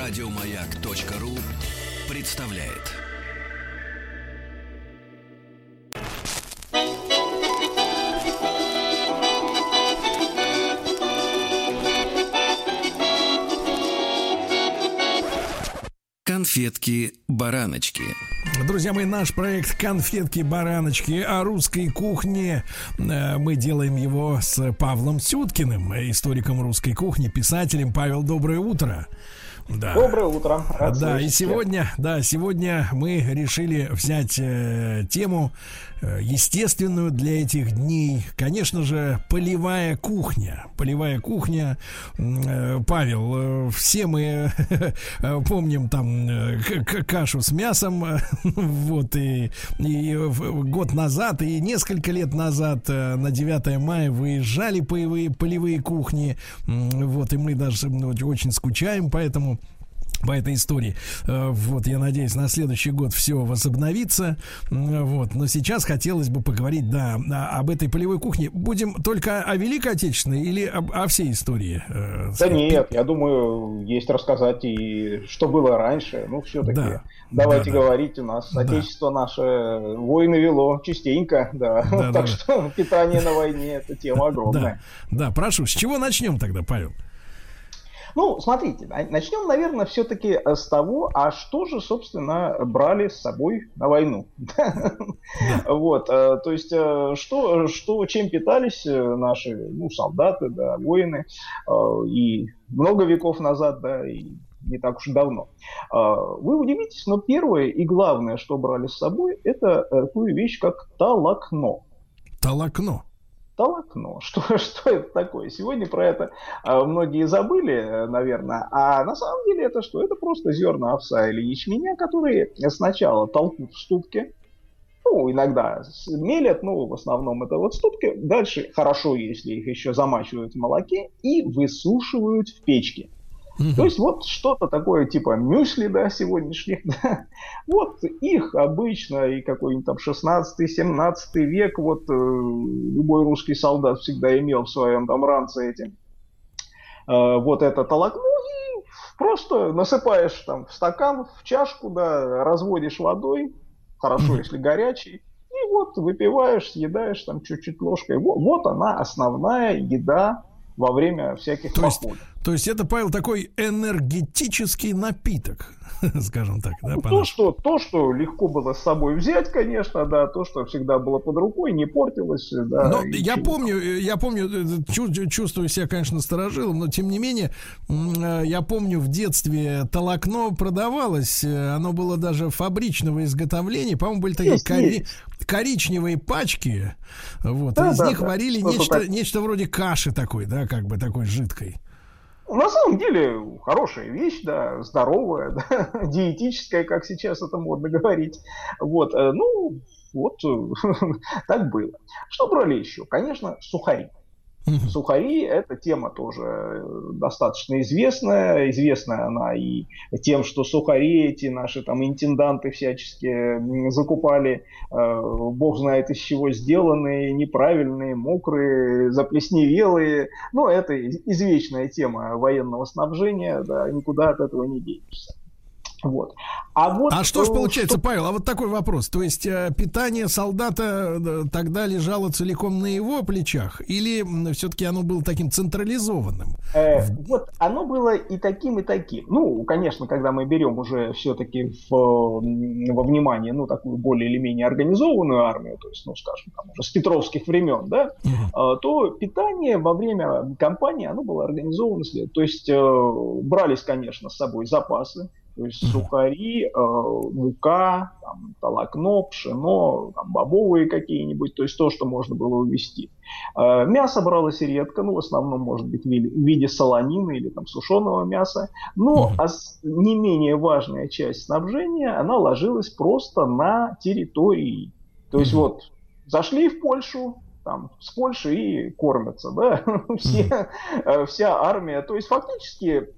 Радиомаяк.ру представляет. Конфетки-бараночки. Друзья мои, наш проект «Конфетки-бараночки» о русской кухне. Э, Мы делаем его с Павлом Сюткиным, историком русской кухни, писателем. Павел, доброе утро. Да. Доброе утро. Рад да, слышать. и сегодня, да, сегодня мы решили взять э, тему естественную для этих дней. Конечно же, полевая кухня. Полевая кухня. Э, Павел, э, все мы э, помним там э, кашу с мясом. вот и, и год назад, и несколько лет назад э, на 9 мая выезжали полевые, полевые кухни. Вот, и мы даже ну, очень скучаем, поэтому по этой истории. Э, вот, я надеюсь, на следующий год все возобновится. Вот, но сейчас хотелось бы поговорить, да, об этой полевой кухне. Будем только о Великой Отечественной или об, о всей истории? Э, да нет, я думаю, есть рассказать и что было раньше. Ну, все-таки. Да. Давайте да, говорить, у нас да. Отечество наше войны вело частенько, да. да так да. что питание на войне это тема огромная. Да, да, прошу, с чего начнем тогда, Павел? Ну, смотрите, начнем, наверное, все-таки э, с того, а что же, собственно, брали с собой на войну. Вот, э, то есть, э, что, что, чем питались наши ну, солдаты, да, воины, и много веков назад, да, и не так уж давно. Вы удивитесь, но первое и главное, что брали с собой, это такую вещь, как талакно. Талакно? Толокно. Что, что это такое? Сегодня про это а, многие забыли, наверное. А на самом деле это что? Это просто зерна овса или ячменя, которые сначала толкут в ступке, ну, иногда мелят, ну, в основном это вот ступки. Дальше хорошо, если их еще замачивают в молоке и высушивают в печке. Угу. То есть вот что-то такое типа мюсли, да, сегодняшних, да. Вот их обычно и какой-нибудь там 16-17 век, вот э, любой русский солдат всегда имел в своем там ранце эти, э, вот это толокно и просто насыпаешь там в стакан, в чашку, да, разводишь водой, хорошо, если горячий, и вот выпиваешь, съедаешь там чуть-чуть ложкой. Вот, вот она основная еда во время всяких то есть, то есть это, Павел, такой энергетический напиток, скажем так, да? Ну, то, что, то, что легко было с собой взять, конечно, да, то, что всегда было под рукой, не портилось, да. Но я чего. помню, я помню, э, чувствую себя, конечно, сторожилом, но тем не менее, э, я помню, в детстве толокно продавалось, э, оно было даже фабричного изготовления, по-моему, были такие кори коричневые пачки, вот, да, из да, них да. варили нечто, нечто вроде каши такой, да, как бы такой жидкой. На самом деле хорошая вещь, да, здоровая, да, диетическая, как сейчас это модно говорить. Вот, э, ну, вот так было. Что брали еще? Конечно, сухари. Сухари – это тема тоже э, достаточно известная. Известная она и тем, что сухари эти наши там интенданты всячески закупали, э, бог знает из чего сделанные, неправильные, мокрые, заплесневелые. Ну, это извечная тема военного снабжения, да, никуда от этого не денешься. Вот. А, вот, а что ж получается, что... Павел, а вот такой вопрос. То есть э, питание солдата э, тогда лежало целиком на его плечах? Или все-таки оно было таким централизованным? Э, вот оно было и таким, и таким. Ну, конечно, когда мы берем уже все-таки в, во внимание, ну, такую более или менее организованную армию, то есть, ну, скажем, там уже с петровских времен, да, угу. то питание во время кампании, оно было организовано. То есть э, брались, конечно, с собой запасы, то есть сухари, э, мука, там, толокно, пшено, там, бобовые какие-нибудь, то есть то, что можно было увезти. Э, мясо бралось редко, ну, в основном, может быть, в виде солонины или там сушеного мяса. Но а не менее важная часть снабжения, она ложилась просто на территории. То есть вот зашли в Польшу, там, с Польши и кормятся, да, все, э, вся армия. То есть фактически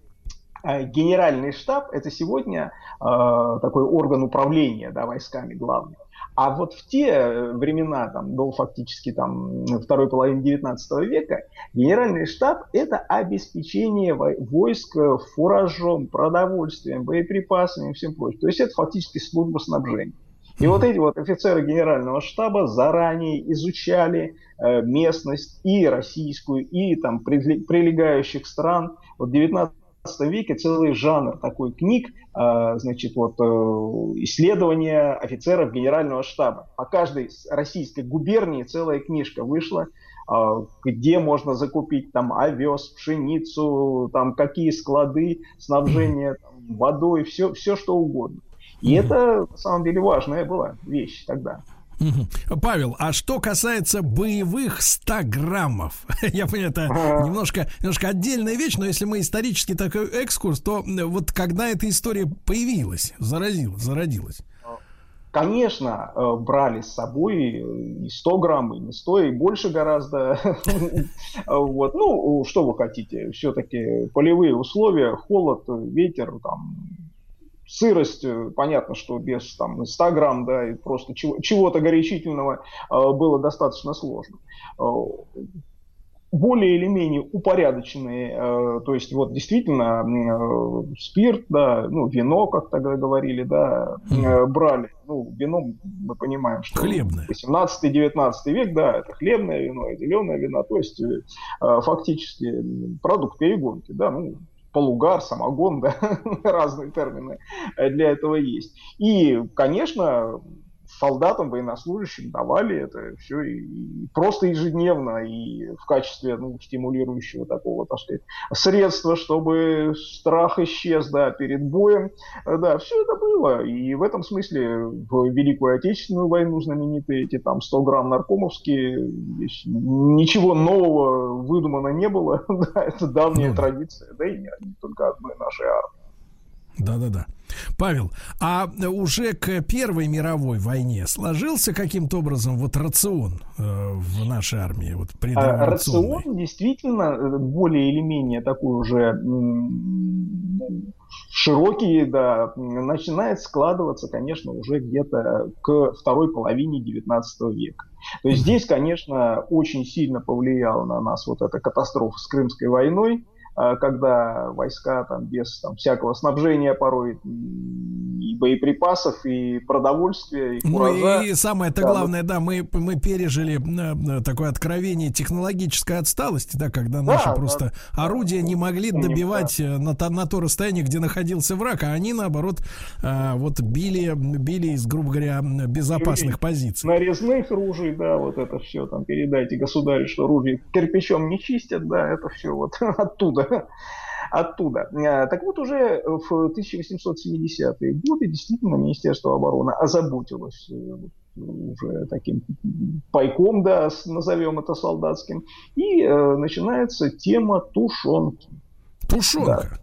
генеральный штаб это сегодня э, такой орган управления да, войсками главный. А вот в те времена, там, до фактически там, второй половины 19 века, генеральный штаб – это обеспечение войск фуражом, продовольствием, боеприпасами и всем прочим. То есть это фактически служба снабжения. И вот эти вот офицеры генерального штаба заранее изучали э, местность и российскую, и там прилегающих стран. Вот в 19 веке целый жанр такой книг, э, значит, вот э, исследования офицеров генерального штаба. По каждой российской губернии целая книжка вышла, э, где можно закупить там овес, пшеницу, там какие склады, снабжение там, водой, все, все что угодно. И это, на самом деле, важная была вещь тогда. Павел, а что касается боевых 100 граммов, я понимаю, это немножко, немножко отдельная вещь, но если мы исторически такой экскурс, то вот когда эта история появилась, заразилась, зародилась? Конечно, э, брали с собой и 100 грамм, и не 100, и больше гораздо. вот. Ну, что вы хотите, все-таки полевые условия, холод, ветер, там, сырость, э, понятно, что без там, 100 грамм, да, и просто чего- чего-то горячительного э, было достаточно сложно. Э, более или менее упорядоченные, то есть вот действительно спирт, да, ну вино, как тогда говорили, да, э, брали. Ну, вино мы понимаем, что хлебное. 18-19 век, да, это хлебное вино и зеленое вино, то есть фактически продукт перегонки, да, ну, полугар, самогон, да, разные термины для этого есть. И, конечно, солдатам, военнослужащим давали это все и, и просто ежедневно и в качестве ну, стимулирующего такого, так сказать, средства, чтобы страх исчез, да, перед боем, да, все это было. И в этом смысле в Великую Отечественную войну знаменитые эти там 100 грамм наркомовские, ничего нового выдумано не было, да, это давняя ну, традиция, да и не, не только одной нашей армии. Да-да-да. Павел, а уже к Первой мировой войне сложился каким-то образом вот рацион э, в нашей армии? Вот а, рацион действительно э, более или менее такой уже широкий, да, начинает складываться, конечно, уже где-то к второй половине 19 века. То есть здесь, конечно, очень сильно повлияла на нас вот эта катастрофа с Крымской войной, когда войска там без там, всякого снабжения порой и боеприпасов, и продовольствия, и куража. Ну и самое-то да, главное, вот... да, мы, мы пережили э, э, такое откровение технологической отсталости, да, когда наши да, просто да, орудия не могли добивать да. Э, на, на то расстояние, где находился враг, а они, наоборот, вот били, били из, грубо говоря, безопасных позиций. Нарезных ружей, да, вот это все, там, передайте государю, что ружья кирпичом не чистят, да, это все вот оттуда оттуда. оттуда. Э, так вот, уже в 1870-е годы действительно Министерство обороны озаботилось э, уже таким пайком, да, назовем это солдатским, и э, начинается тема тушенки. Тушенка? Да.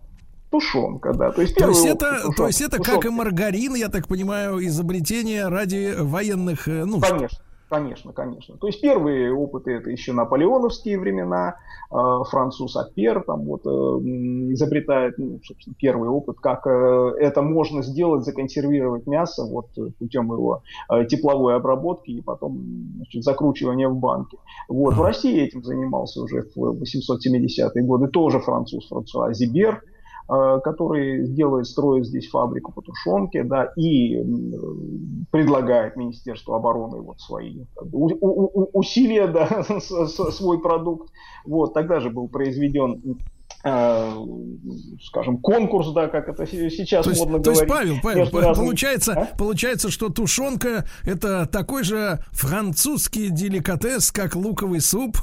Тушенка, да. То есть, то есть это, тушенка, то есть это тушенка. как и маргарин, я так понимаю, изобретение ради военных нужд. Конечно. Конечно, конечно. То есть первые опыты это еще наполеоновские времена. Э, француз Апер там вот э, изобретает, ну, собственно, первый опыт, как э, это можно сделать, законсервировать мясо вот путем его тепловой обработки и потом значит, закручивания в банке. Вот в России этим занимался уже в 870-е годы тоже француз Франсуа Зибер. Э, который делает, строит здесь фабрику по тушенке, да, и предлагает Министерству обороны вот свои усилия, да, свой продукт. Вот, тогда же был произведен Э, скажем, конкурс, да, как это сейчас то есть, модно то говорить. То есть, Павел, Павел, разными... получается, а? получается, что тушенка это такой же французский деликатес, как луковый суп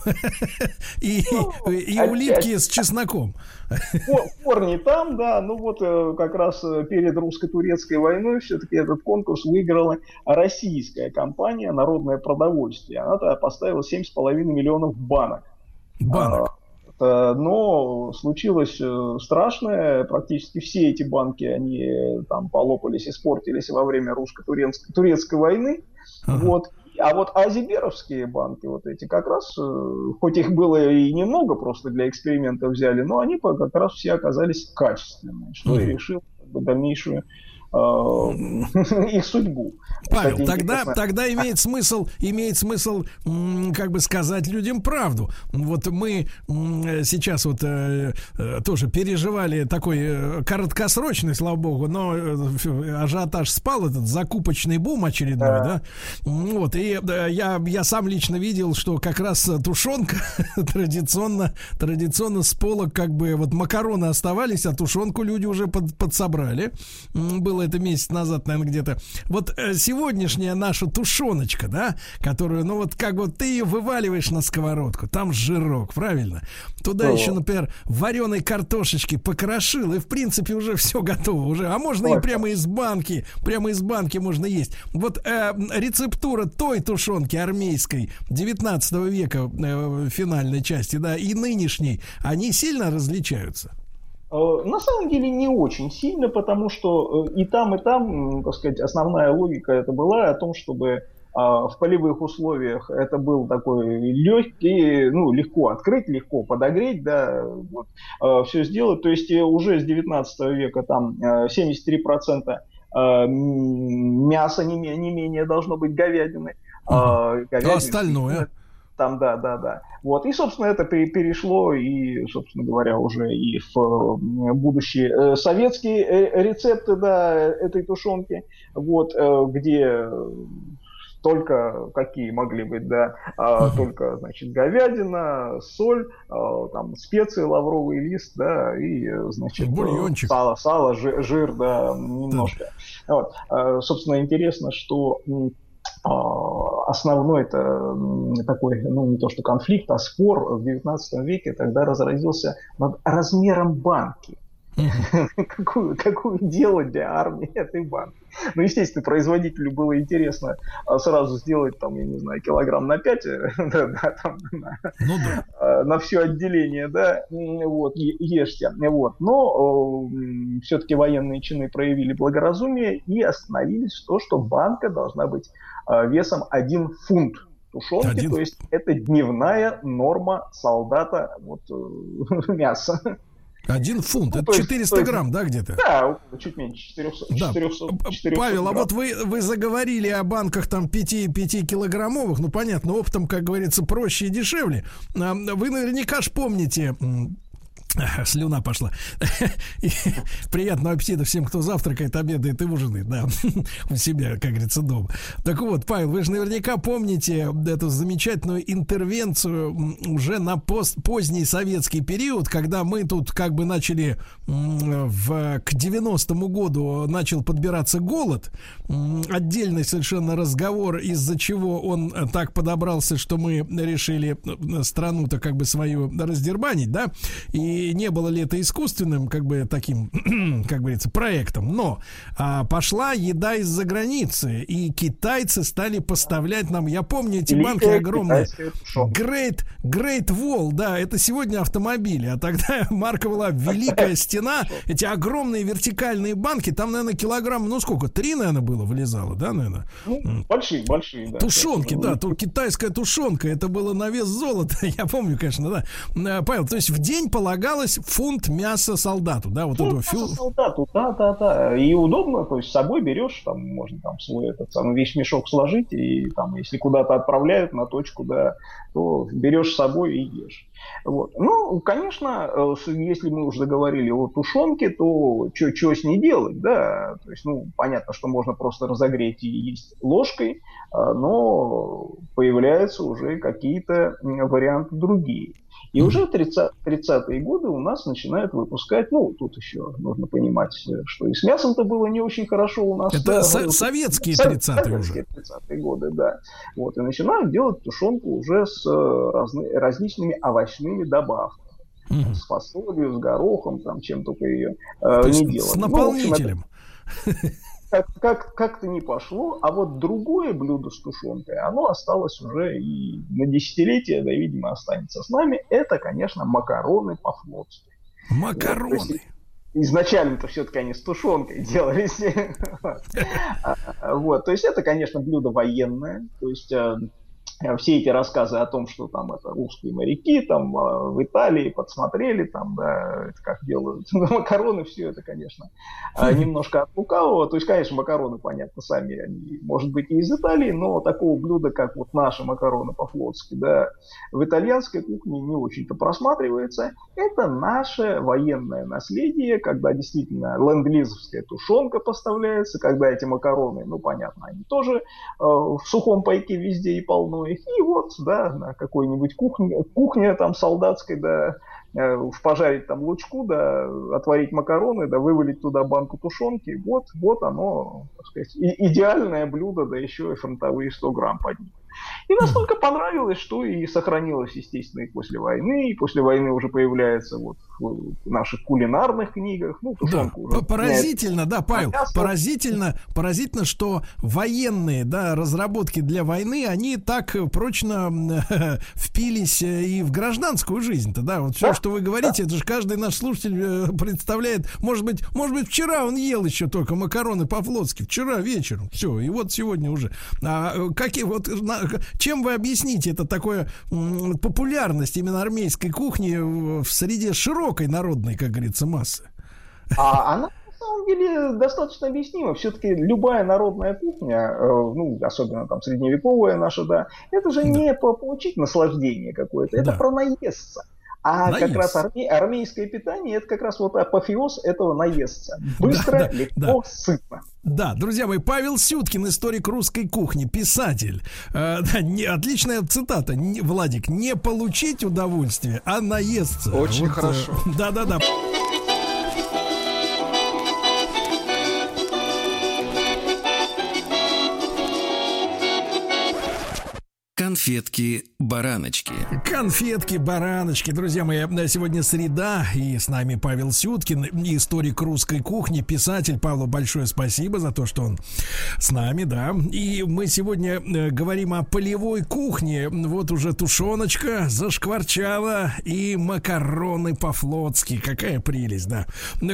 и, ну, и улитки с чесноком. Корни там, да, ну вот э, как раз э, перед русско-турецкой войной все-таки этот конкурс выиграла российская компания «Народное продовольствие». Она поставила 7,5 миллионов банок. Банок. Э, но случилось э, страшное, практически все эти банки, они э, там полопались, испортились во время русско-турецкой турецкой войны. Uh-huh. Вот. А вот азиберовские банки, вот эти, как раз, хоть их было и немного, просто для эксперимента взяли, но они как раз все оказались качественными, что и решил как бы, дальнейшую их судьбу. Павел, Кстати, тогда, тогда имеет смысл, имеет смысл, как бы сказать людям правду. Вот мы сейчас вот э, э, тоже переживали такой э, краткосрочный, слава богу, но ажиотаж спал, этот закупочный бум очередной, да. да? Вот, и я, я сам лично видел, что как раз тушенка традиционно, традиционно с полок как бы вот макароны оставались, а тушенку люди уже под, подсобрали. Было это месяц назад, наверное, где-то. Вот сегодняшняя наша тушеночка, да, которую, ну вот как вот ты ее вываливаешь на сковородку, там жирок, правильно? Туда О. еще, например, вареной картошечки покрошил, и в принципе уже все готово уже. А можно Ой. и прямо из банки, прямо из банки можно есть. Вот э, рецептура той тушенки армейской 19 века э, финальной части, да, и нынешней, они сильно различаются? Э, на самом деле не очень сильно, потому что э, и там, и там, так сказать, основная логика это была о том, чтобы а, в полевых условиях это был такой легкий, ну, легко открыть, легко подогреть, да, вот, э, все сделать. То есть уже с 19 века там 73% мяса не, не менее должно быть говядины. Угу. говядины а остальное? Там, да, да, да. Вот. И, собственно, это перешло и, собственно говоря, уже и в э, будущие э, советские э, рецепты, да, этой тушенки, вот, где только какие могли быть, да, а, только, значит, говядина, соль, а, там, специи, лавровый лист, да, и, значит, Бульончик. сало, сало, жир, жир да, немножко. Да. Вот. А, собственно, интересно, что а, основной это такой, ну не то что конфликт, а спор в 19 веке тогда разразился над размером банки. какую, какую делать для армии этой банки. Ну, естественно, производителю было интересно а, сразу сделать, там, я не знаю, килограмм на 5, да, да, там, на, ну, да. А, на все отделение, да, вот, ешьте. Вот. Но э, все-таки военные чины проявили благоразумие и остановились в то, что банка должна быть весом 1 фунт тушенки, Один... то есть это дневная норма солдата вот, э, мяса. Один фунт, ну, это 400 есть, грамм, да, где-то? Да, чуть меньше, 400. Да. 400, 400 Павел, грамм. а вот вы, вы заговорили о банках там 5, 5 килограммовых, ну понятно, оптом, как говорится, проще и дешевле. А, вы наверняка ж помните Слюна пошла. Приятного аппетита всем, кто завтракает, обедает и ужинает, да, у себя, как говорится, дома. Так вот, Павел, вы же наверняка помните эту замечательную интервенцию уже на пост, поздний советский период, когда мы тут как бы начали в, к 90-му году начал подбираться голод. Отдельный совершенно разговор, из-за чего он так подобрался, что мы решили э, страну-то как бы свою раздербанить, да, и не было ли это искусственным, как бы таким, как говорится, проектом, но а, пошла еда из-за границы, и китайцы стали поставлять нам, я помню эти банки огромные, Great, Great Wall, да, это сегодня автомобили, а тогда марка была Великая Стена, эти огромные вертикальные банки, там, наверное, килограмм, ну сколько, три, наверное, было, вылезало, да, наверное? Ну, большие, большие, да. Тушенки, да, то китайская тушенка, это было на вес золота, я помню, конечно, да. Э, Павел, то есть в день полагал осталось фунт мяса солдату, да, вот фунт этого фил... солдату, да, да, да, и удобно, то есть с собой берешь, там можно там свой этот самый весь мешок сложить, и там, если куда-то отправляют на точку, да, то берешь с собой и ешь. Вот. Ну, конечно, э, если мы уже заговорили о тушенке, то что с ней делать, да, то есть, ну, понятно, что можно просто разогреть и есть ложкой, а, но появляются уже какие-то варианты другие. И уже 30, 30-е годы у нас начинают выпускать, ну, тут еще нужно понимать, что и с мясом-то было не очень хорошо у нас. Это со- советские 30-е уже. 30-е годы, да. Вот, и начинают делать тушенку уже с э, разны, различными овощными добавками. Mm. С фасолью, с горохом, там, чем только ее э, не делают. С наполнителем. Ну, общем, это как, как, как-то не пошло, а вот другое блюдо с тушенкой, оно осталось уже и на десятилетия, да, видимо, останется с нами. Это, конечно, макароны по-флотски. Макароны? Вот, изначально-то все-таки они с тушенкой делались. Вот, то есть это, конечно, блюдо военное, то есть Э, все эти рассказы о том, что там это русские моряки там э, в Италии подсмотрели там, да, как делают макароны, все это, конечно, э, немножко от лукавого. То есть, конечно, макароны, понятно, сами они, может быть, и из Италии, но такого блюда, как вот наши макароны по-флотски, да, в итальянской кухне не очень-то просматривается. Это наше военное наследие, когда действительно ленд-лизовская тушенка поставляется, когда эти макароны, ну, понятно, они тоже э, в сухом пайке везде и полно их. И вот, да, на какой-нибудь кухне, кухне там солдатской, да, э, пожарить там лучку, да, отварить макароны, да, вывалить туда банку тушенки. Вот, вот оно, так сказать, и, идеальное блюдо, да еще и фронтовые 100 грамм под ним. И настолько понравилось, что и сохранилось, естественно, и после войны, и после войны уже появляется вот в наших кулинарных книгах. Ну, да, уже поразительно, да, Павел, а поразительно, поразительно, что военные, да, разработки для войны, они так прочно впились э, и в гражданскую жизнь-то, да, вот все, да? что вы говорите, да. это же каждый наш слушатель э, представляет, может быть, может быть, вчера он ел еще только макароны по-флотски, вчера вечером, все, и вот сегодня уже. А э, какие вот чем вы объясните это такое популярность именно армейской кухни в среде широкой народной, как говорится, массы? А она на самом деле достаточно объяснима. Все-таки любая народная кухня, э, ну, особенно там средневековая наша, да, это же да. не получить наслаждение какое-то, это да. про наесться. А Наесться. как раз арме, армейское питание это как раз вот апофеоз этого наесться. Быстро, да, да, легко, да. сытно. Да, друзья мои, Павел Сюткин, историк русской кухни, писатель. Э, да, не, отличная цитата. Не, Владик, не получить удовольствие, а наесться. Очень вот, э, хорошо. Да-да-да. Конфетки-бараночки. Конфетки-бараночки. Друзья мои, сегодня среда, и с нами Павел Сюткин, историк русской кухни, писатель. Павлу большое спасибо за то, что он с нами, да. И мы сегодня э, говорим о полевой кухне. Вот уже тушеночка зашкварчала и макароны по-флотски. Какая прелесть, да.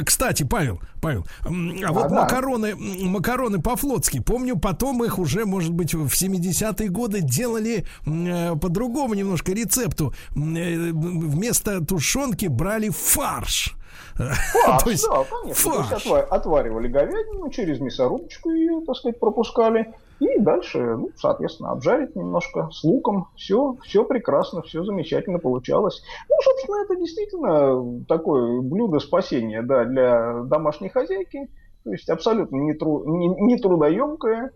Кстати, Павел, Павел, а вот да, макароны, макароны по-флотски, помню, потом их уже, может быть, в 70-е годы делали Э, по-другому немножко рецепту. Э, вместо тушенки брали фарш. Фарш, есть, да, конечно. Фарш. То есть отваривали говядину, через мясорубочку ее, так сказать, пропускали. И дальше, ну, соответственно, обжарить немножко с луком. Все, все прекрасно, все замечательно получалось. Ну, собственно, это действительно такое блюдо спасения да, для домашней хозяйки. То есть абсолютно не, тру, не, не трудоемкое,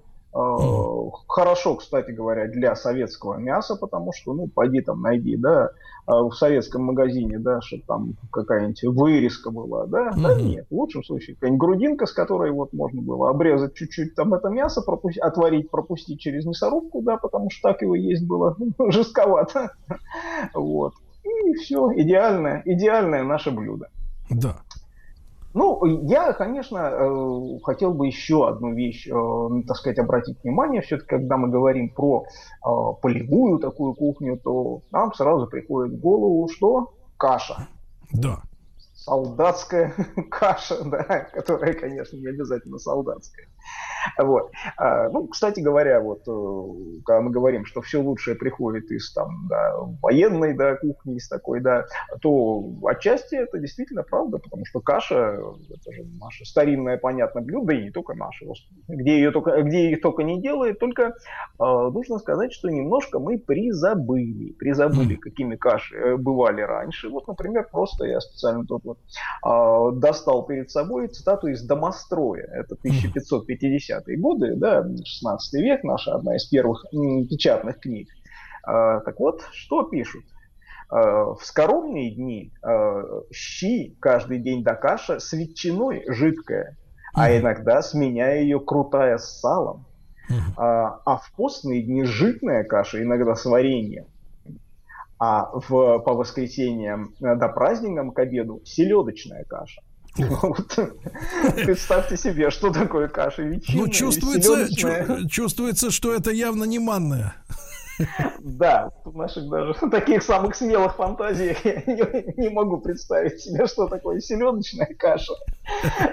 хорошо, кстати говоря, для советского мяса, потому что, ну, пойди там найди, да, э, в советском магазине, да, что там какая-нибудь вырезка была, да, mm-hmm. да нет, в лучшем случае какая-нибудь грудинка, с которой вот можно было обрезать чуть-чуть там это мясо, пропустить, отварить, пропустить через мясорубку, да, потому что так его есть было жестковато, вот, и все, идеальное, идеальное наше блюдо. Да. Ну, я, конечно, э, хотел бы еще одну вещь, э, так сказать, обратить внимание. Все-таки, когда мы говорим про э, полевую такую кухню, то нам сразу приходит в голову, что каша. Да солдатская каша, да, которая, конечно, не обязательно солдатская. Вот. А, ну, кстати говоря, вот, э, когда мы говорим, что все лучшее приходит из там, да, военной да, кухни, из такой, да, то отчасти это действительно правда, потому что каша, это же наше старинное, понятное блюдо, и не только наше, где ее только, где ее только не делают, только э, нужно сказать, что немножко мы призабыли, призабыли, какими каши э, бывали раньше. Вот, например, просто я специально тут вот э, достал перед собой цитату из Домостроя, это 1550 70-е годы, да, 16 век, наша одна из первых печатных книг. А, так вот, что пишут? А, в скоромные дни а, щи каждый день до каша с ветчиной жидкая, а иногда сменяя ее крутая с салом. А в постные дни житная каша, иногда с вареньем. А в, по воскресеньям э, до праздникам к обеду селедочная каша. Представьте себе, что такое каша ветчина. Ну, чувствуется, чувствуется, что это явно не манная. Да, в наших даже таких самых смелых фантазиях я не, не могу представить себе, что такое селедочная каша.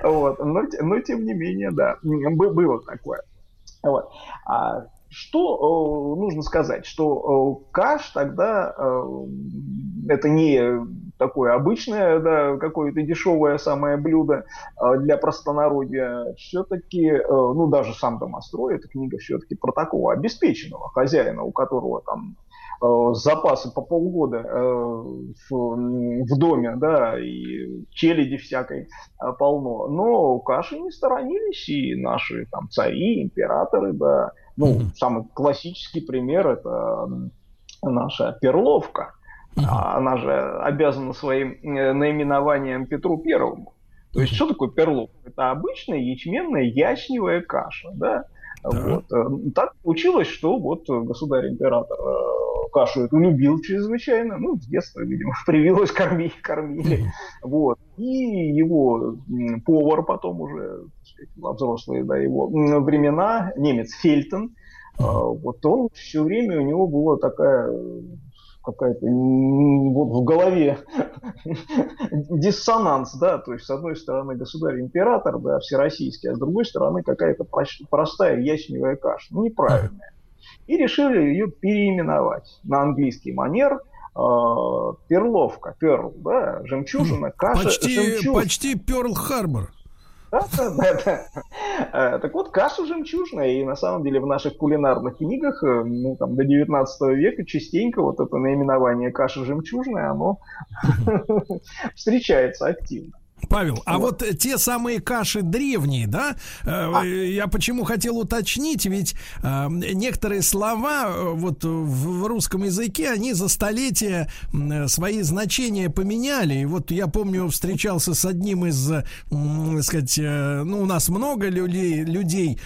Вот. Но, но тем не менее, да, было такое. Вот. А что нужно сказать, что каш тогда это не такое обычное, да, какое-то дешевое самое блюдо для простонародья. Все-таки, ну, даже сам домострой, эта книга все-таки про такого обеспеченного хозяина, у которого там Э, запасы по полгода э, в, в доме, да, и челяди всякой э, полно. Но каши не сторонились и наши там цари, императоры, да. Ну, mm-hmm. самый классический пример это наша перловка. Mm-hmm. Она же обязана своим наименованием Петру Первому. То есть, что такое перловка? Это обычная ячменная ячневая каша, да? Вот. Так получилось, что вот государь-император кашу эту любил чрезвычайно, ну, с детства, видимо, привилось кормить, кормили, вот. И его повар потом уже, сказать, взрослые, да, его времена, немец Фельтон, а, вот он все время, у него была такая какая-то вот в голове диссонанс, да, то есть с одной стороны государь-император, да, всероссийский, а с другой стороны какая-то простая ячневая каша, ну, неправильная и решили ее переименовать на английский манер э, перловка, перл, да, жемчужина, каша, почти, жемчужина. Почти Перл-Харбор. Э, так вот, каша жемчужная, и на самом деле в наших кулинарных книгах, э, ну, там, до 19 века частенько вот это наименование каша жемчужная, оно встречается активно. Павел, а вот. вот те самые каши древние, да? Э, а. Я почему хотел уточнить, ведь э, некоторые слова э, вот в русском языке, они за столетия свои значения поменяли. И вот я помню, встречался с одним из, э, сказать, ну, у нас много людей, людей,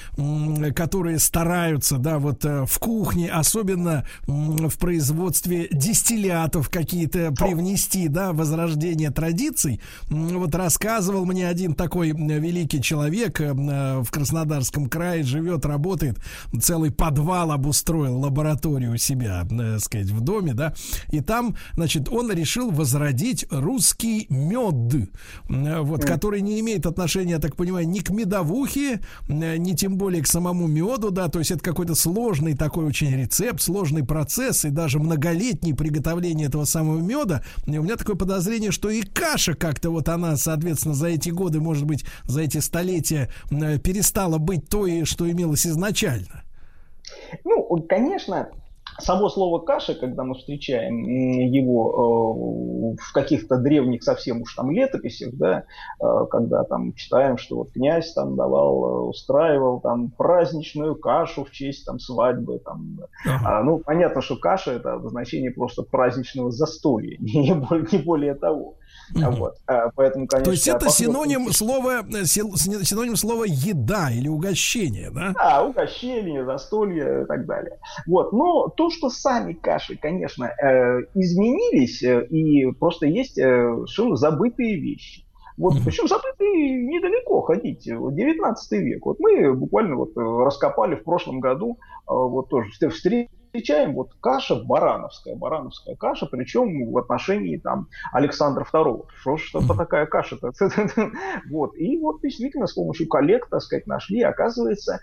которые стараются, да, вот в кухне, особенно в производстве дистиллятов какие-то привнести, да, возрождение традиций. Вот рассказывал мне один такой великий человек э, в Краснодарском крае, живет, работает, целый подвал обустроил, лабораторию у себя, так э, сказать, в доме, да, и там, значит, он решил возродить русский мед, э, вот, который не имеет отношения, я так понимаю, ни к медовухе, ни тем более к самому меду, да, то есть это какой-то сложный такой очень рецепт, сложный процесс и даже многолетний приготовление этого самого меда. И у меня такое подозрение, что и каша как-то вот она, соответственно, за эти годы, может быть, за эти столетия э, перестала быть той, что имелось изначально? Ну, конечно, Само слово каша, когда мы встречаем его э, в каких-то древних совсем уж там летописях, да, э, когда там читаем, что вот князь там давал, устраивал там праздничную кашу в честь там свадьбы, там, а, ну понятно, что каша это обозначение просто праздничного застолья, не более, не более того. Mm-hmm. Вот. А, поэтому, конечно, То есть это синоним слова, синоним слова еда или угощение, да? Да, угощение, застолье и так далее. Вот. Но то, что сами каши, конечно, э, изменились, э, и просто есть э, совершенно забытые вещи. Вот, mm-hmm. причем забытые недалеко ходить, 19 век. Вот мы буквально вот раскопали в прошлом году, вот тоже встретили встречаем вот каша барановская, барановская каша, причем в отношении там Александра II. Что ж это такая каша-то? вот. И вот действительно с помощью коллег, так сказать, нашли, оказывается,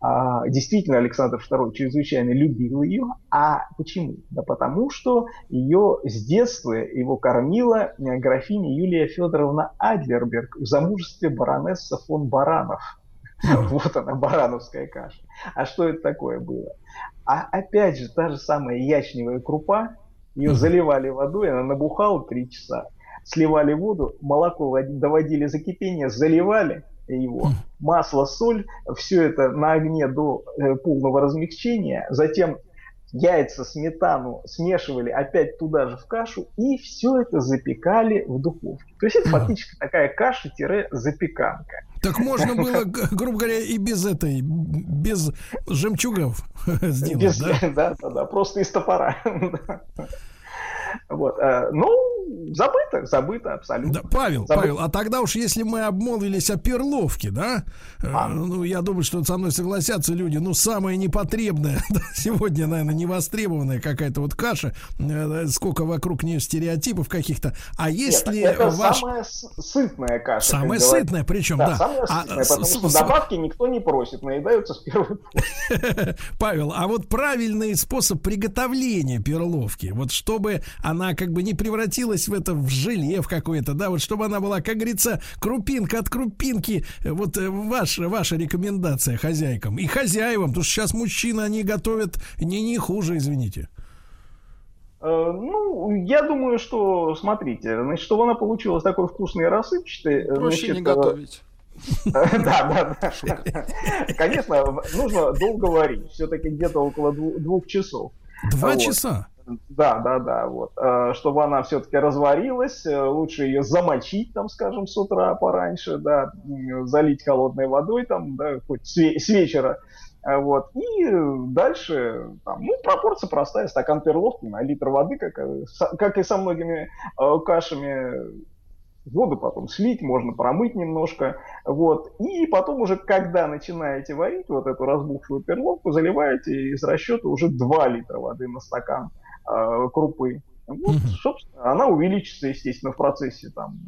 а, действительно Александр II чрезвычайно любил ее. А почему? Да потому что ее с детства его кормила э, графиня Юлия Федоровна Адлерберг в замужестве баронесса фон Баранов. Вот она, барановская каша. А что это такое было? А опять же, та же самая ячневая крупа, ее заливали водой, она набухала три часа, сливали воду, молоко доводили за кипение, заливали его, масло, соль, все это на огне до э, полного размягчения, затем яйца, сметану смешивали опять туда же в кашу и все это запекали в духовке. То есть это фактически такая каша-запеканка. Так можно было, грубо говоря, и без этой, без жемчугов сделать, без, да? Да, да, да, просто из топора. Вот. Э, ну, забыто, забыто абсолютно. Да, Павел, забыто. Павел, а тогда уж если мы обмолвились о перловке, да, э, а. ну, я думаю, что со мной согласятся люди, ну, самое непотребное, да, сегодня, наверное, невостребованная какая-то вот каша, э, сколько вокруг нее стереотипов каких-то, а если Нет, это ваш... самая сытная каша. Самая сытная, причем, да. да. Самая а, сытная, а, потому с, что с... добавки никто не просит, наедаются с первой Павел, а вот правильный способ приготовления перловки, вот чтобы она как бы не превратилась в это в желе в какое-то, да, вот чтобы она была, как говорится, крупинка от крупинки. Вот э, ваша, ваша рекомендация хозяйкам и хозяевам, потому что сейчас мужчины, они готовят не, не хуже, извините. Э, ну, я думаю, что, смотрите, значит, чтобы она получилась такой вкусной и рассыпчатой... Э, Проще значит, не готовить. Да, да, да. Конечно, нужно долго варить. Все-таки где-то около двух часов. Два часа? Да, да, да, вот. Э, чтобы она все-таки разварилась, э, лучше ее замочить, там, скажем, с утра пораньше, да, залить холодной водой, там, да, хоть с, вечера, э, вот. И дальше, там, ну, пропорция простая, стакан перловки на литр воды, как, как и со многими кашами, воду потом слить, можно промыть немножко, вот, и потом уже, когда начинаете варить вот эту разбухшую перловку, заливаете из расчета уже 2 литра воды на стакан крупы. Вот, собственно, она увеличится, естественно, в процессе там,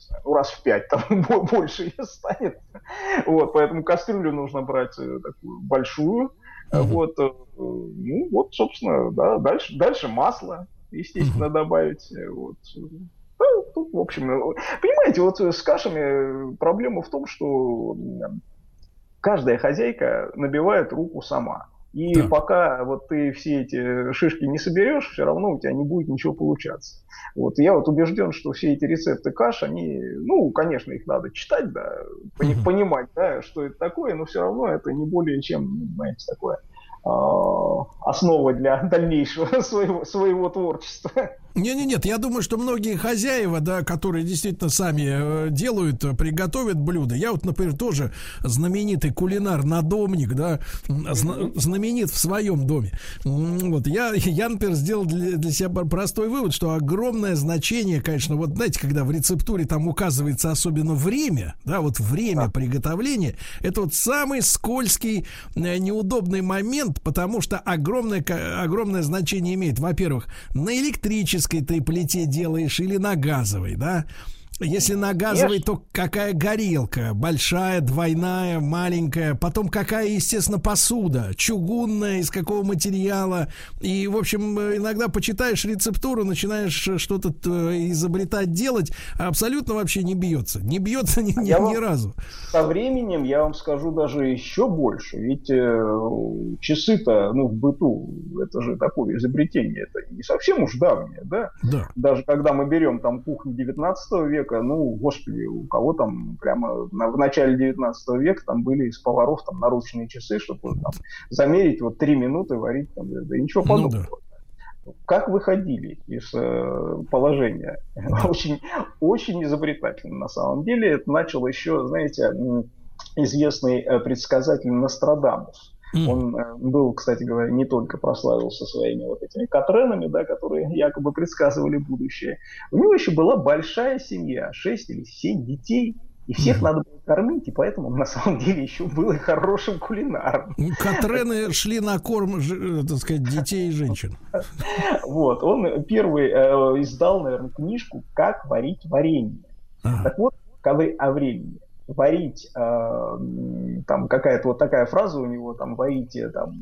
не знаю, ну, раз в пять там больше ее станет. Вот, поэтому кастрюлю нужно брать э, такую большую. Uh-huh. Вот, э, ну, вот, собственно, да, дальше, дальше масло, естественно, uh-huh. добавить. Вот. Ну, тут, в общем, понимаете, вот с кашами проблема в том, что каждая хозяйка набивает руку сама. И да. пока вот ты все эти шишки не соберешь, все равно у тебя не будет ничего получаться. Вот я вот убежден, что все эти рецепты каш, они, ну, конечно, их надо читать, да, угу. понимать, да, что это такое, но все равно это не более чем, знаете, такое а, основа для дальнейшего своего, своего творчества. Не, не, нет, я думаю, что многие хозяева, да, которые действительно сами э, делают, э, приготовят блюда. Я вот, например, тоже знаменитый кулинар, надомник, да, зна- знаменит в своем доме. Вот я, я например, сделал для, для себя простой вывод, что огромное значение, конечно, вот знаете, когда в рецептуре там указывается особенно время, да, вот время да. приготовления, это вот самый скользкий, э, неудобный момент, потому что огромное, огромное значение имеет, во-первых, на электричестве электрической ты плите делаешь или на газовой, да? Если на газовой, то какая горелка? Большая, двойная, маленькая. Потом какая, естественно, посуда? Чугунная, из какого материала? И, в общем, иногда почитаешь рецептуру, начинаешь что-то э, изобретать, делать, а абсолютно вообще не бьется. Не бьется ни, ни, вам, ни разу. Со временем я вам скажу даже еще больше. Ведь э, часы-то, ну, в быту, это же такое изобретение. Это не совсем уж давнее, да? Да. Даже когда мы берем там кухню 19 века, века, ну, господи, у кого там прямо на, в начале 19 века там были из поваров там наручные часы, чтобы там замерить вот три минуты варить там, да, ничего подобного. Ну, да. Как выходили из э, положения? очень, очень изобретательно на самом деле. Это начал еще, знаете, известный э, предсказатель Нострадамус. Mm. Он э, был, кстати говоря, не только прославился своими вот этими катренами, да, которые якобы предсказывали будущее. У него еще была большая семья, 6 или 7 детей. И всех mm. надо было кормить, и поэтому он на самом деле еще был и хорошим кулинаром. Ну, Катрены шли на корм, э, так сказать, детей и женщин. Вот, он первый э, издал, наверное, книжку «Как варить варенье». Так вот, когда о времени варить, э, там какая-то вот такая фраза у него, там, варите там,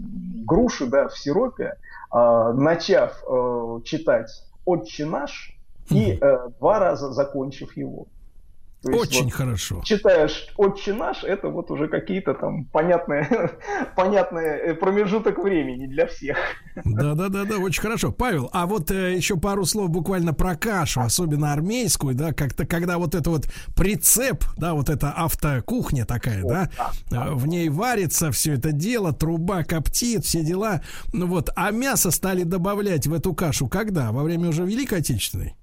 груши, да, в сиропе, э, начав э, читать «Отче наш» и э, два раза закончив его. То есть, Очень вот, хорошо. Читаешь «Отче наш», это вот уже какие-то там понятные, понятный э, промежуток времени для всех. Да-да-да, очень хорошо. Павел, а вот э, еще пару слов буквально про кашу, особенно армейскую, да, как-то когда вот это вот прицеп, да, вот эта автокухня такая, О, да, да, да, э, в ней варится все это дело, труба коптит, все дела, ну вот, а мясо стали добавлять в эту кашу когда? Во время уже Великой Отечественной?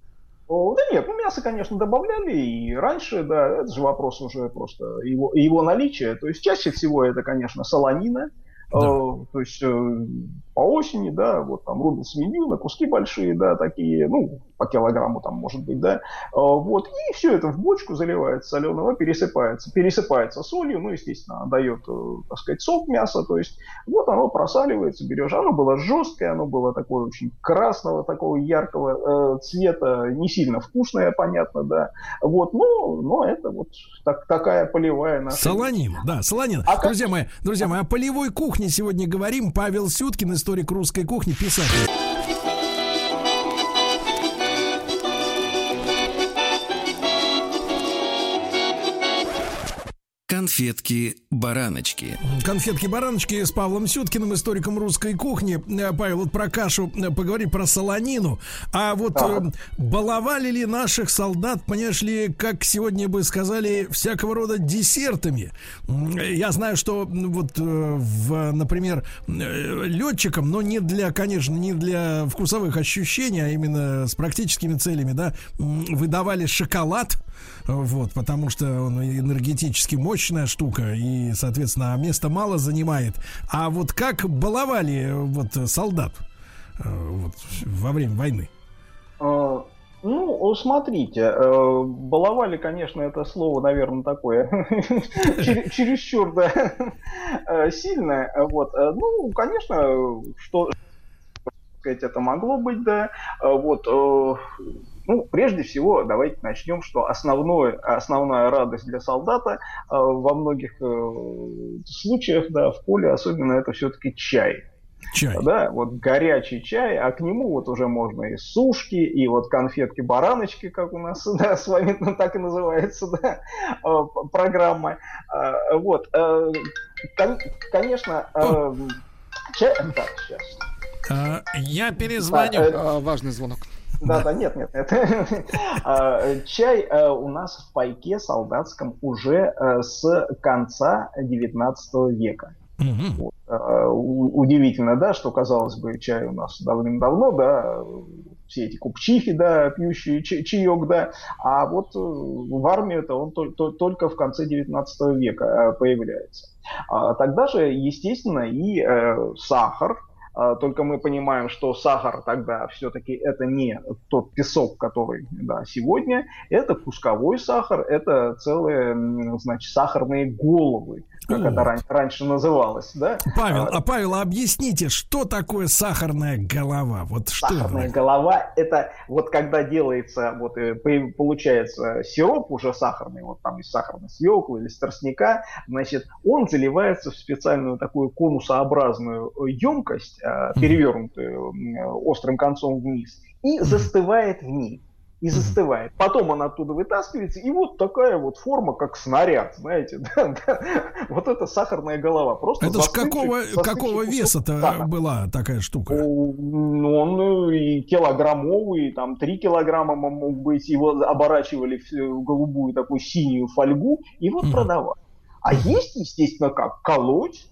О, да нет, ну мясо, конечно, добавляли и раньше, да, это же вопрос уже просто его, его наличия. То есть чаще всего это, конечно, солонина. Да. Э, то есть э, по осени, да, вот там рубил свинью на куски большие, да, такие, ну, по килограмму там может быть, да, а, вот, и все это в бочку заливается соленого, пересыпается, пересыпается солью, ну, естественно, дает, э, так сказать, сок мяса, то есть вот оно просаливается, берешь, оно было жесткое, оно было такое очень красного, такого яркого э, цвета, не сильно вкусное, понятно, да, вот, но, но это вот так, такая полевая наша. Солонина, да, солонина. А друзья как... мои, друзья мои, о полевой кухне сегодня говорим. Павел Сюткин, историк русской кухни, писатель. Конфетки-бараночки. Конфетки-бараночки с Павлом Сюткиным, историком русской кухни. Э, Павел, вот про кашу э, поговори, про солонину. А вот да. э, баловали ли наших солдат, понимаешь ли, как сегодня бы сказали, всякого рода десертами? Я знаю, что вот, э, в, например, летчикам, но не для, конечно, не для вкусовых ощущений, а именно с практическими целями, да, выдавали шоколад, вот, потому что он энергетически мощная штука и, соответственно, места мало занимает. А вот как баловали вот солдат э, вот, во время войны? А, ну, смотрите, э, баловали, конечно, это слово, наверное, такое чересчур да, э, сильное. Вот. Ну, конечно, что сказать, это могло быть, да. Вот ну, прежде всего, давайте начнем, что основное, основная радость для солдата э, во многих э, случаях, да, в поле особенно это все-таки чай. Чай. Да, вот горячий чай, а к нему вот уже можно и сушки, и вот конфетки-бараночки, как у нас да, с вами ну, так и называется да, э, программа. Э, вот, э, конечно, чай... Так, сейчас. Я перезвоню. Да, важный звонок. Да, да, нет, нет, нет. А, чай э, у нас в пайке солдатском уже э, с конца 19 века. Вот. Э, удивительно, да, что, казалось бы, чай у нас давным-давно, да, все эти купчихи, да, пьющие чаек, да, а вот в армии это он только в конце 19 века появляется. А тогда же, естественно, и сахар, а, только мы понимаем, что сахар тогда все-таки это не тот песок, который да, сегодня, это кусковой сахар, это целые, значит, сахарные головы как вот. это ран- раньше называлось, да? Павел, а, а Павел, объясните, что такое сахарная голова? Вот что сахарная это? голова это вот когда делается, вот э, получается сироп уже сахарный, вот там из сахарной свеклы или из тростника, значит, он заливается в специальную такую конусообразную емкость, э, перевернутую острым концом вниз, и застывает в ней и застывает. Потом она оттуда вытаскивается, и вот такая вот форма, как снаряд, знаете, да, да. вот это сахарная голова. Просто это ж какого, какого веса-то сахар. была такая штука? Ну, он и килограммовый, там 3 килограмма мог быть, его оборачивали в голубую такую синюю фольгу, и вот mm. продавали. А есть, естественно, как колоть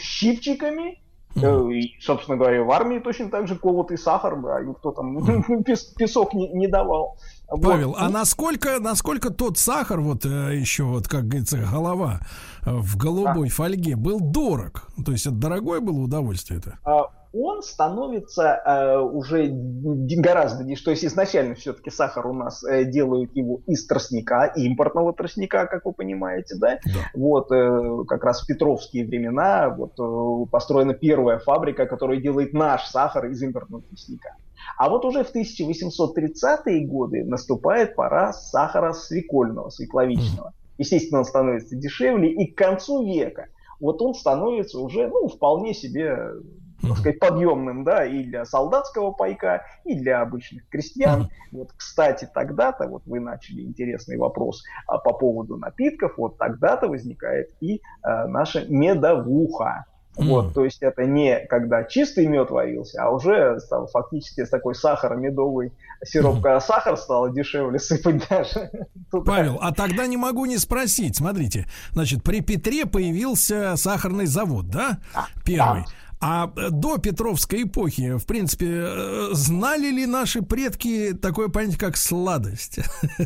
щипчиками, Э, и, собственно говоря, в армии точно так же колотый сахар, да, никто там песок не, не давал. Павел, вот. а насколько, насколько тот сахар, вот э, еще, вот, как говорится, голова э, в голубой а. фольге был дорог? То есть это дорогое было удовольствие это? А, он становится э, уже гораздо, что есть изначально все-таки сахар у нас э, делают его из тростника, импортного тростника, как вы понимаете, да? да. Вот э, как раз в Петровские времена вот э, построена первая фабрика, которая делает наш сахар из импортного тростника. А вот уже в 1830-е годы наступает пора сахара свекольного, свекловичного. Естественно, он становится дешевле, и к концу века вот он становится уже, ну, вполне себе так сказать, подъемным, да, и для солдатского пайка, и для обычных крестьян. Вот, кстати, тогда-то, вот вы начали интересный вопрос а, по поводу напитков, вот тогда-то возникает и а, наша медовуха. Вот, то есть это не когда чистый мед варился, а уже стал фактически с такой сахаро-медовый сироп, когда сахар стал дешевле сыпать даже. Павел, а тогда не могу не спросить. Смотрите, значит, при Петре появился сахарный завод, да? Первый. Да. А до Петровской эпохи, в принципе, знали ли наши предки такое понятие, как сладость?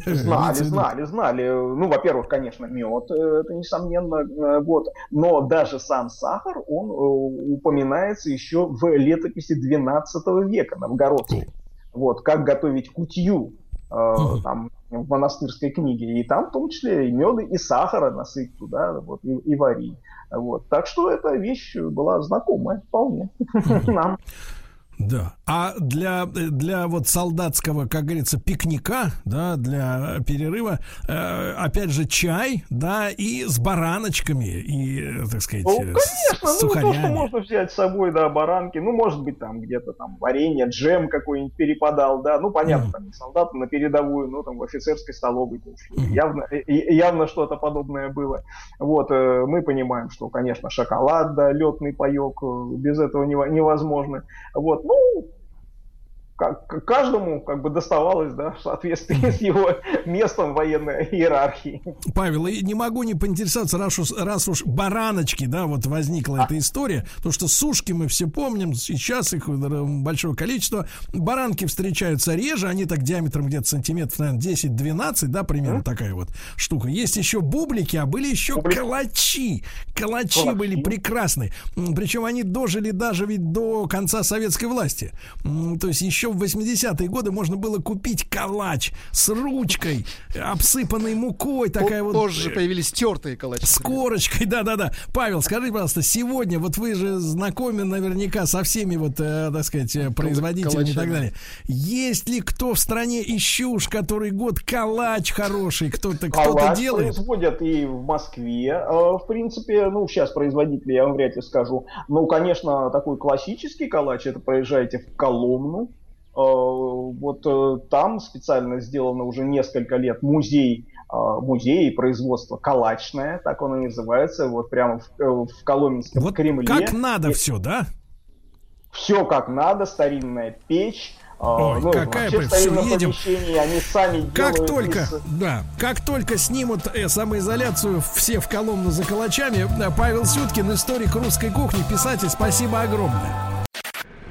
Знали, знали, знали. Ну, во-первых, конечно, мед, это несомненно, вот. Но даже сам сахар, он упоминается еще в летописи 12 века новгородской. Вот, как готовить кутью, э, там, в монастырской книге. И там в том числе и меда, и сахара насыпь туда, вот, и, и вари. Вот. Так что эта вещь была знакомая вполне нам. Да. А для, для вот солдатского, как говорится, пикника, да, для перерыва, э, опять же, чай, да, и с бараночками, и, так сказать, ну, конечно, с, ну, то, что можно взять с собой, да, баранки, ну, может быть, там где-то там варенье, джем какой-нибудь перепадал, да, ну, понятно, mm. там солдаты на передовую, но там в офицерской столовой mm. явно, явно что-то подобное было. Вот, э, мы понимаем, что, конечно, шоколад, да, летный паек, э, без этого невозможно. Вот, ну, как, каждому как бы доставалось, да, в соответствии с его местом военной иерархии. Павел, и не могу не поинтересоваться, раз уж, раз уж бараночки, да, вот возникла а. эта история, то что сушки мы все помним, сейчас их большое количество, баранки встречаются реже, они так диаметром где-то сантиметров, наверное, 10-12, да, примерно mm. такая вот штука. Есть еще бублики, а были еще Бублик. калачи. Калачи, калачи были прекрасные. Причем они дожили даже ведь до конца советской власти. То есть еще в 80-е годы можно было купить калач с ручкой, обсыпанной мукой, такая вот. Позже э, появились тертые калачи. С корочкой, да-да-да. Павел, скажи, пожалуйста, сегодня, вот вы же знакомы наверняка со всеми вот, э, так сказать, э, производителями Калачами. и так далее. Есть ли кто в стране еще уж который год калач хороший, кто-то кто-то делает? производят и в Москве, в принципе, ну, сейчас производители, я вам вряд ли скажу. Ну, конечно, такой классический калач, это проезжаете в Коломну, вот э, там специально сделано уже несколько лет музей э, музей производства калачное, так он и называется, вот прямо в, в Коломенском вот Кремле. Как надо и, все, да? Все как надо, старинная печь. Ой, ну, какая бы, все едем. Они сами как только, из... да, как только снимут э, самоизоляцию все в Коломну за калачами, Павел Сюткин, историк русской кухни, писатель, спасибо огромное.